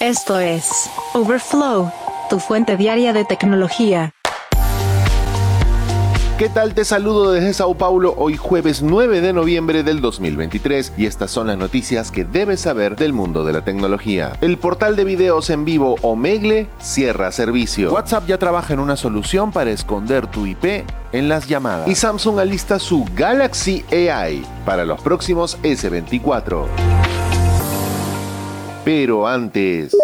Esto es Overflow, tu fuente diaria de tecnología. ¿Qué tal? Te saludo desde Sao Paulo hoy jueves 9 de noviembre del 2023 y estas son las noticias que debes saber del mundo de la tecnología. El portal de videos en vivo Omegle cierra servicio. WhatsApp ya trabaja en una solución para esconder tu IP en las llamadas. Y Samsung alista su Galaxy AI para los próximos S24. Pero antes...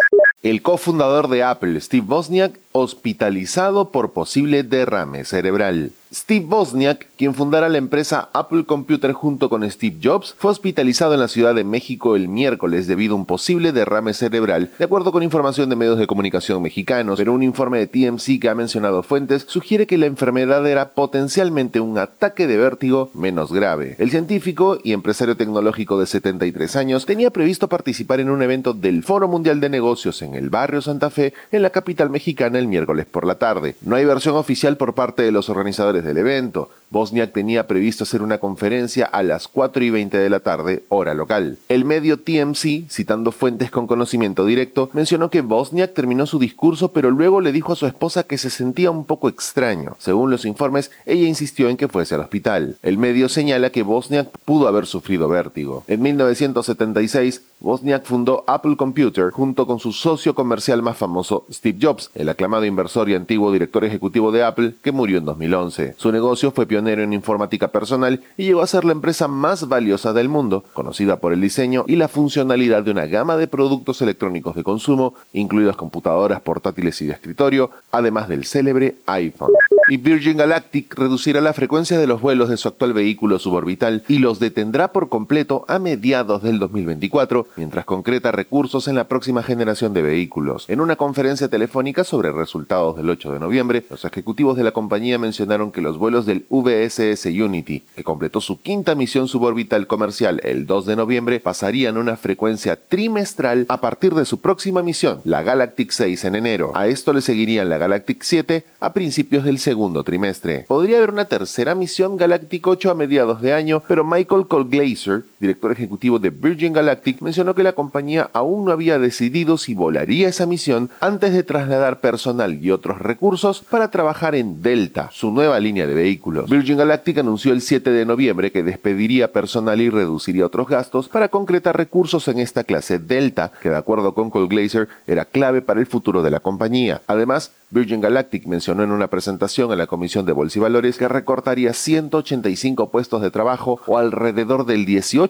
El cofundador de Apple, Steve Wozniak, hospitalizado por posible derrame cerebral. Steve Wozniak, quien fundara la empresa Apple Computer junto con Steve Jobs, fue hospitalizado en la Ciudad de México el miércoles debido a un posible derrame cerebral, de acuerdo con información de medios de comunicación mexicanos, pero un informe de TMC que ha mencionado fuentes sugiere que la enfermedad era potencialmente un ataque de vértigo menos grave. El científico y empresario tecnológico de 73 años tenía previsto participar en un evento del Foro Mundial de Negocios en el barrio Santa Fe, en la capital mexicana, el miércoles por la tarde. No hay versión oficial por parte de los organizadores del evento. Bosniak tenía previsto hacer una conferencia a las 4 y 20 de la tarde, hora local. El medio TMC, citando fuentes con conocimiento directo, mencionó que Bosniak terminó su discurso pero luego le dijo a su esposa que se sentía un poco extraño. Según los informes, ella insistió en que fuese al hospital. El medio señala que Bosniak pudo haber sufrido vértigo. En 1976, Bosniak fundó Apple Computer junto con su socio comercial más famoso, Steve Jobs, el aclamado inversor y antiguo director ejecutivo de Apple, que murió en 2011. Su negocio fue pionero en informática personal y llegó a ser la empresa más valiosa del mundo, conocida por el diseño y la funcionalidad de una gama de productos electrónicos de consumo, incluidas computadoras portátiles y de escritorio, además del célebre iPhone y Virgin Galactic reducirá la frecuencia de los vuelos de su actual vehículo suborbital y los detendrá por completo a mediados del 2024, mientras concreta recursos en la próxima generación de vehículos. En una conferencia telefónica sobre resultados del 8 de noviembre, los ejecutivos de la compañía mencionaron que los vuelos del VSS Unity, que completó su quinta misión suborbital comercial el 2 de noviembre, pasarían una frecuencia trimestral a partir de su próxima misión, la Galactic 6 en enero. A esto le seguirían la Galactic 7 a principios del segundo segundo trimestre. Podría haber una tercera misión Galactic 8 a mediados de año, pero Michael Colglazer, director ejecutivo de Virgin Galactic, mencionó que la compañía aún no había decidido si volaría esa misión antes de trasladar personal y otros recursos para trabajar en Delta, su nueva línea de vehículos. Virgin Galactic anunció el 7 de noviembre que despediría personal y reduciría otros gastos para concretar recursos en esta clase Delta, que de acuerdo con Colglazer era clave para el futuro de la compañía. Además, Virgin Galactic mencionó en una presentación en la Comisión de Bolsa y Valores que recortaría 185 puestos de trabajo o alrededor del 18%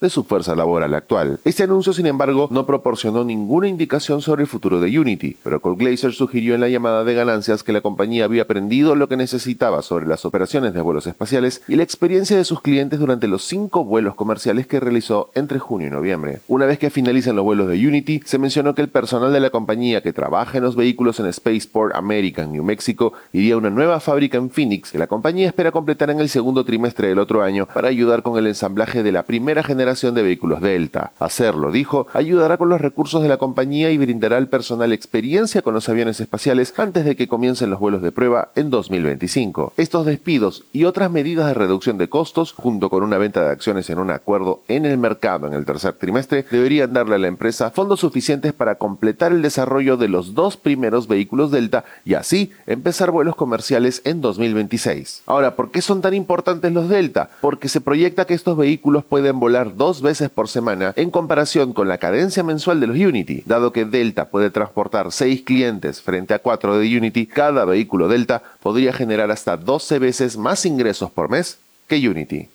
de su fuerza laboral actual. Este anuncio, sin embargo, no proporcionó ninguna indicación sobre el futuro de Unity, pero Cole Glazer sugirió en la llamada de ganancias que la compañía había aprendido lo que necesitaba sobre las operaciones de vuelos espaciales y la experiencia de sus clientes durante los cinco vuelos comerciales que realizó entre junio y noviembre. Una vez que finalicen los vuelos de Unity, se mencionó que el personal de la compañía que trabaja en los vehículos en Spaceport America en New Mexico iría a una nueva fábrica en Phoenix que la compañía espera completar en el segundo trimestre del otro año para ayudar con el ensamblaje de la primera generación de vehículos Delta. Hacerlo, dijo, ayudará con los recursos de la compañía y brindará al personal experiencia con los aviones espaciales antes de que comiencen los vuelos de prueba en 2025. Estos despidos y otras medidas de reducción de costos, junto con una venta de acciones en un acuerdo en el mercado en el tercer trimestre, deberían darle a la empresa fondos suficientes para completar el desarrollo de los dos primeros vehículos Delta y así empezar vuelos comerciales en 2026. Ahora, ¿por qué son tan importantes los Delta? Porque se proyecta que estos vehículos pueden volar dos veces por semana en comparación con la cadencia mensual de los Unity. Dado que Delta puede transportar 6 clientes frente a 4 de Unity, cada vehículo Delta podría generar hasta 12 veces más ingresos por mes que Unity.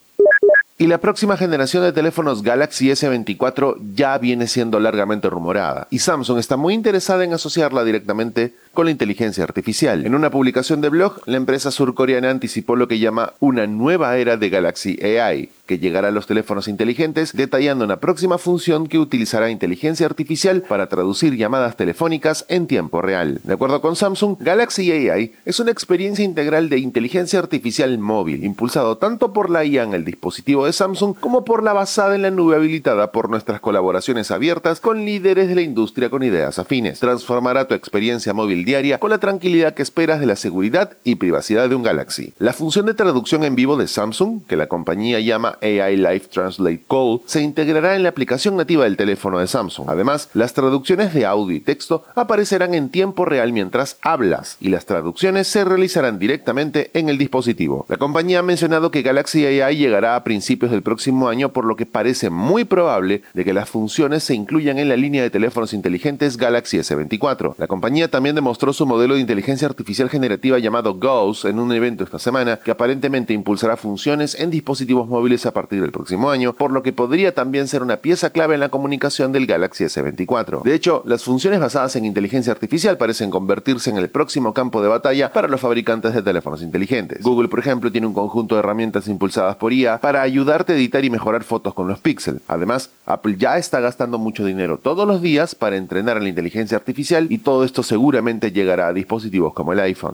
Y la próxima generación de teléfonos Galaxy S24 ya viene siendo largamente rumorada, y Samsung está muy interesada en asociarla directamente con la inteligencia artificial. En una publicación de blog, la empresa surcoreana anticipó lo que llama una nueva era de Galaxy AI, que llegará a los teléfonos inteligentes, detallando una próxima función que utilizará inteligencia artificial para traducir llamadas telefónicas en tiempo real. De acuerdo con Samsung, Galaxy AI es una experiencia integral de inteligencia artificial móvil, impulsado tanto por la IA en el dispositivo de Samsung como por la basada en la nube habilitada por nuestras colaboraciones abiertas con líderes de la industria con ideas afines. Transformará tu experiencia móvil diaria con la tranquilidad que esperas de la seguridad y privacidad de un Galaxy. La función de traducción en vivo de Samsung, que la compañía llama AI Live Translate Call, se integrará en la aplicación nativa del teléfono de Samsung. Además, las traducciones de audio y texto aparecerán en tiempo real mientras hablas y las traducciones se realizarán directamente en el dispositivo. La compañía ha mencionado que Galaxy AI llegará a principios del próximo año, por lo que parece muy probable de que las funciones se incluyan en la línea de teléfonos inteligentes Galaxy S24. La compañía también demostró su modelo de inteligencia artificial generativa llamado Ghost en un evento esta semana que aparentemente impulsará funciones en dispositivos móviles a partir del próximo año, por lo que podría también ser una pieza clave en la comunicación del Galaxy S24. De hecho, las funciones basadas en inteligencia artificial parecen convertirse en el próximo campo de batalla para los fabricantes de teléfonos inteligentes. Google, por ejemplo, tiene un conjunto de herramientas impulsadas por IA para ayudarte a editar y mejorar fotos con los píxeles. Además, Apple ya está gastando mucho dinero todos los días para entrenar a la inteligencia artificial y todo esto seguramente llegará a dispositivos como el iPhone.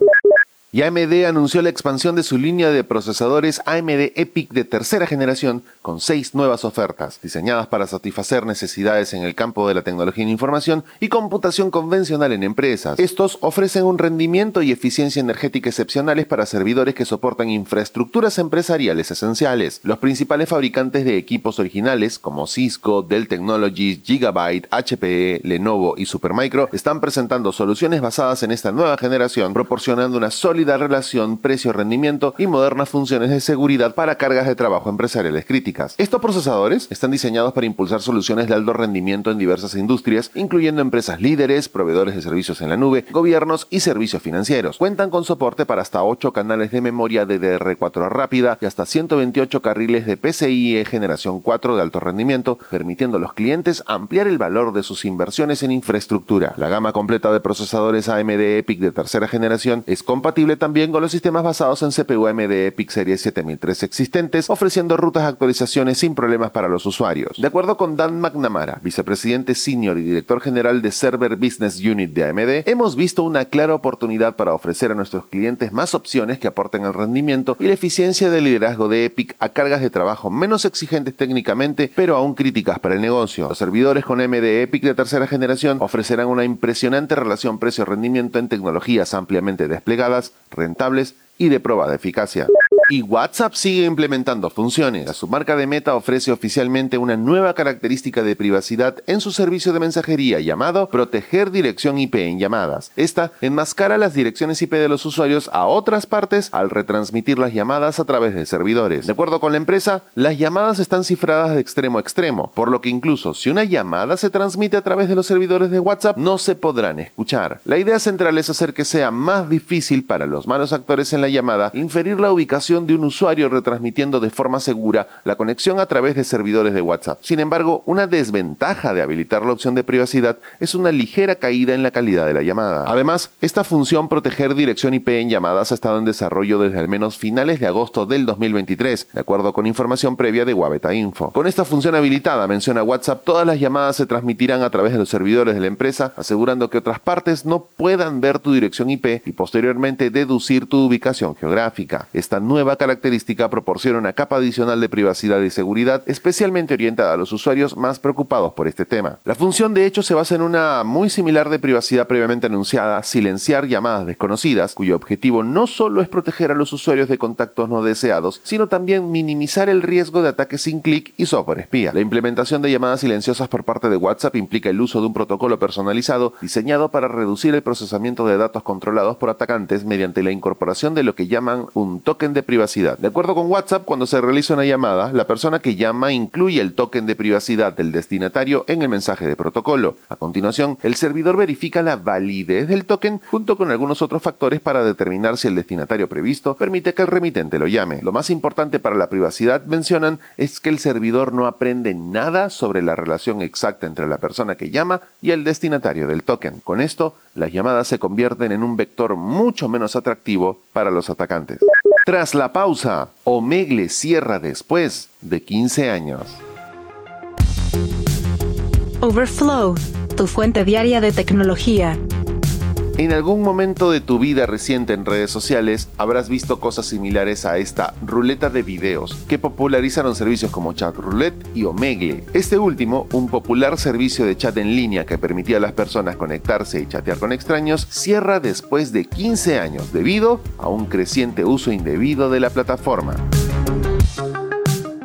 Y AMD anunció la expansión de su línea de procesadores AMD EPIC de tercera generación con seis nuevas ofertas, diseñadas para satisfacer necesidades en el campo de la tecnología en información y computación convencional en empresas. Estos ofrecen un rendimiento y eficiencia energética excepcionales para servidores que soportan infraestructuras empresariales esenciales. Los principales fabricantes de equipos originales, como Cisco, Dell Technologies, Gigabyte, HPE, Lenovo y Supermicro, están presentando soluciones basadas en esta nueva generación, proporcionando una sólida relación precio-rendimiento y modernas funciones de seguridad para cargas de trabajo empresariales críticas. Estos procesadores están diseñados para impulsar soluciones de alto rendimiento en diversas industrias, incluyendo empresas líderes, proveedores de servicios en la nube, gobiernos y servicios financieros. Cuentan con soporte para hasta 8 canales de memoria DDR4 rápida y hasta 128 carriles de PCIe generación 4 de alto rendimiento, permitiendo a los clientes ampliar el valor de sus inversiones en infraestructura. La gama completa de procesadores AMD EPIC de tercera generación es compatible también con los sistemas basados en CPU AMD EPIC Series 7003 existentes, ofreciendo rutas de actualizaciones sin problemas para los usuarios. De acuerdo con Dan McNamara, vicepresidente senior y director general de Server Business Unit de AMD, hemos visto una clara oportunidad para ofrecer a nuestros clientes más opciones que aporten el rendimiento y la eficiencia del liderazgo de EPIC a cargas de trabajo menos exigentes técnicamente, pero aún críticas para el negocio. Los servidores con AMD EPIC de tercera generación ofrecerán una impresionante relación precio-rendimiento en tecnologías ampliamente desplegadas, rentables y de prueba de eficacia. Y WhatsApp sigue implementando funciones. Su marca de Meta ofrece oficialmente una nueva característica de privacidad en su servicio de mensajería llamado Proteger Dirección IP en llamadas. Esta enmascara las direcciones IP de los usuarios a otras partes al retransmitir las llamadas a través de servidores. De acuerdo con la empresa, las llamadas están cifradas de extremo a extremo, por lo que incluso si una llamada se transmite a través de los servidores de WhatsApp, no se podrán escuchar. La idea central es hacer que sea más difícil para los malos actores en la llamada inferir la ubicación de un usuario retransmitiendo de forma segura la conexión a través de servidores de WhatsApp. Sin embargo, una desventaja de habilitar la opción de privacidad es una ligera caída en la calidad de la llamada. Además, esta función proteger dirección IP en llamadas ha estado en desarrollo desde al menos finales de agosto del 2023, de acuerdo con información previa de Wabeta Info. Con esta función habilitada, menciona WhatsApp, todas las llamadas se transmitirán a través de los servidores de la empresa, asegurando que otras partes no puedan ver tu dirección IP y posteriormente deducir tu ubicación geográfica. Esta nueva característica proporciona una capa adicional de privacidad y seguridad especialmente orientada a los usuarios más preocupados por este tema. La función de hecho se basa en una muy similar de privacidad previamente anunciada, silenciar llamadas desconocidas, cuyo objetivo no solo es proteger a los usuarios de contactos no deseados, sino también minimizar el riesgo de ataques sin clic y software espía. La implementación de llamadas silenciosas por parte de WhatsApp implica el uso de un protocolo personalizado diseñado para reducir el procesamiento de datos controlados por atacantes mediante la incorporación de lo que llaman un token de privacidad de acuerdo con WhatsApp, cuando se realiza una llamada, la persona que llama incluye el token de privacidad del destinatario en el mensaje de protocolo. A continuación, el servidor verifica la validez del token junto con algunos otros factores para determinar si el destinatario previsto permite que el remitente lo llame. Lo más importante para la privacidad, mencionan, es que el servidor no aprende nada sobre la relación exacta entre la persona que llama y el destinatario del token. Con esto, las llamadas se convierten en un vector mucho menos atractivo para los atacantes. Tras la pausa, Omegle cierra después de 15 años. Overflow, tu fuente diaria de tecnología. En algún momento de tu vida reciente en redes sociales habrás visto cosas similares a esta ruleta de videos que popularizaron servicios como Chat Roulette y Omegle. Este último, un popular servicio de chat en línea que permitía a las personas conectarse y chatear con extraños, cierra después de 15 años debido a un creciente uso indebido de la plataforma.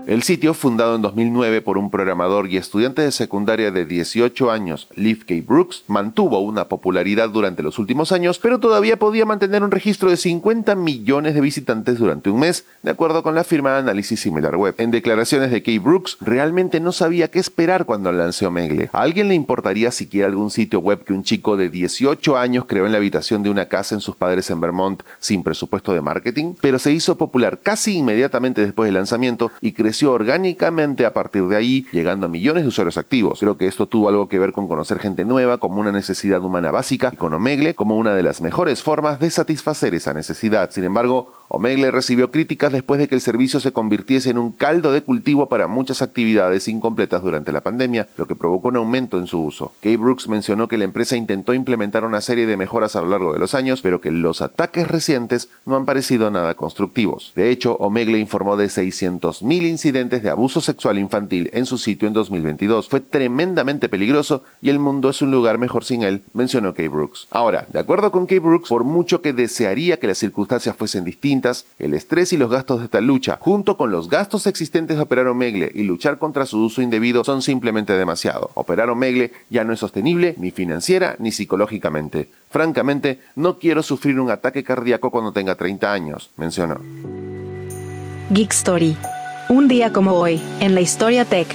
El sitio, fundado en 2009 por un programador y estudiante de secundaria de 18 años, Leaf K. Brooks, mantuvo una popularidad durante los últimos años, pero todavía podía mantener un registro de 50 millones de visitantes durante un mes, de acuerdo con la firma de análisis SimilarWeb. En declaraciones de K. Brooks, realmente no sabía qué esperar cuando lanzó Omegle. ¿A alguien le importaría siquiera algún sitio web que un chico de 18 años creó en la habitación de una casa en sus padres en Vermont sin presupuesto de marketing? Pero se hizo popular casi inmediatamente después del lanzamiento y creció orgánicamente a partir de ahí, llegando a millones de usuarios activos. Creo que esto tuvo algo que ver con conocer gente nueva como una necesidad humana básica y con Omegle como una de las mejores formas de satisfacer esa necesidad. Sin embargo, Omegle recibió críticas después de que el servicio se convirtiese en un caldo de cultivo para muchas actividades incompletas durante la pandemia, lo que provocó un aumento en su uso. Kay Brooks mencionó que la empresa intentó implementar una serie de mejoras a lo largo de los años, pero que los ataques recientes no han parecido nada constructivos. De hecho, Omegle informó de 600.000 incidentes de abuso sexual infantil en su sitio en 2022. Fue tremendamente peligroso y el mundo es un lugar mejor sin él, mencionó Kay Brooks. Ahora, de acuerdo con Kay Brooks, por mucho que desearía que las circunstancias fuesen distintas, el estrés y los gastos de esta lucha, junto con los gastos existentes de operar Omegle y luchar contra su uso indebido, son simplemente demasiado. Operar Omegle ya no es sostenible ni financiera ni psicológicamente. Francamente, no quiero sufrir un ataque cardíaco cuando tenga 30 años, mencionó. Geek Story. Un día como hoy, en la historia tech.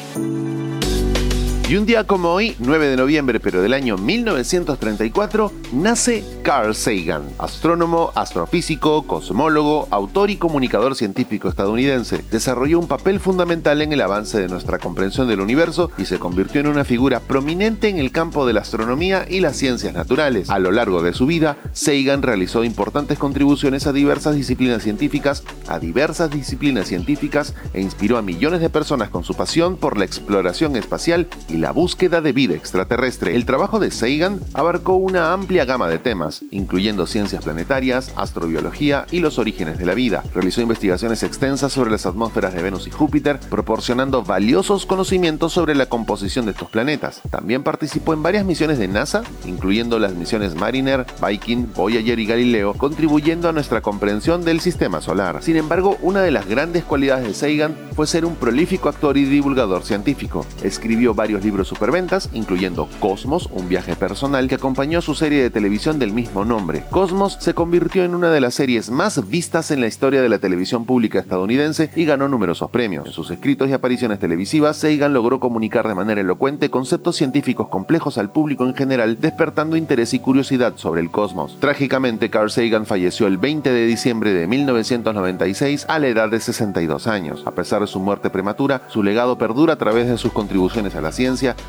Y un día como hoy, 9 de noviembre pero del año 1934, nace Carl Sagan, astrónomo, astrofísico, cosmólogo, autor y comunicador científico estadounidense. Desarrolló un papel fundamental en el avance de nuestra comprensión del universo y se convirtió en una figura prominente en el campo de la astronomía y las ciencias naturales. A lo largo de su vida, Sagan realizó importantes contribuciones a diversas disciplinas científicas, a diversas disciplinas científicas e inspiró a millones de personas con su pasión por la exploración espacial la búsqueda de vida extraterrestre. El trabajo de Sagan abarcó una amplia gama de temas, incluyendo ciencias planetarias, astrobiología y los orígenes de la vida. Realizó investigaciones extensas sobre las atmósferas de Venus y Júpiter, proporcionando valiosos conocimientos sobre la composición de estos planetas. También participó en varias misiones de NASA, incluyendo las misiones Mariner, Viking, Voyager y Galileo, contribuyendo a nuestra comprensión del sistema solar. Sin embargo, una de las grandes cualidades de Sagan fue ser un prolífico actor y divulgador científico. Escribió varios libros superventas, incluyendo Cosmos, un viaje personal que acompañó su serie de televisión del mismo nombre. Cosmos se convirtió en una de las series más vistas en la historia de la televisión pública estadounidense y ganó numerosos premios. En sus escritos y apariciones televisivas, Sagan logró comunicar de manera elocuente conceptos científicos complejos al público en general, despertando interés y curiosidad sobre el cosmos. Trágicamente, Carl Sagan falleció el 20 de diciembre de 1996 a la edad de 62 años. A pesar de su muerte prematura, su legado perdura a través de sus contribuciones a la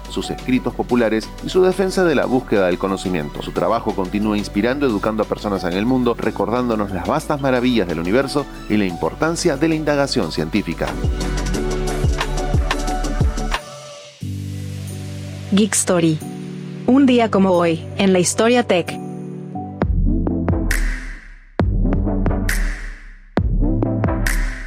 sus escritos populares y su defensa de la búsqueda del conocimiento. Su trabajo continúa inspirando, educando a personas en el mundo, recordándonos las vastas maravillas del universo y la importancia de la indagación científica. Geek Story. Un día como hoy, en la historia tech.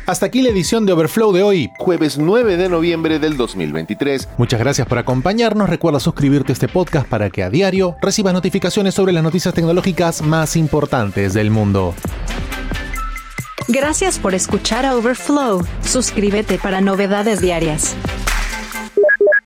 Hasta aquí la edición de Overflow de hoy, jueves 9 de noviembre del 2023. Muchas gracias por acompañarnos. Recuerda suscribirte a este podcast para que a diario recibas notificaciones sobre las noticias tecnológicas más importantes del mundo. Gracias por escuchar a Overflow. Suscríbete para novedades diarias.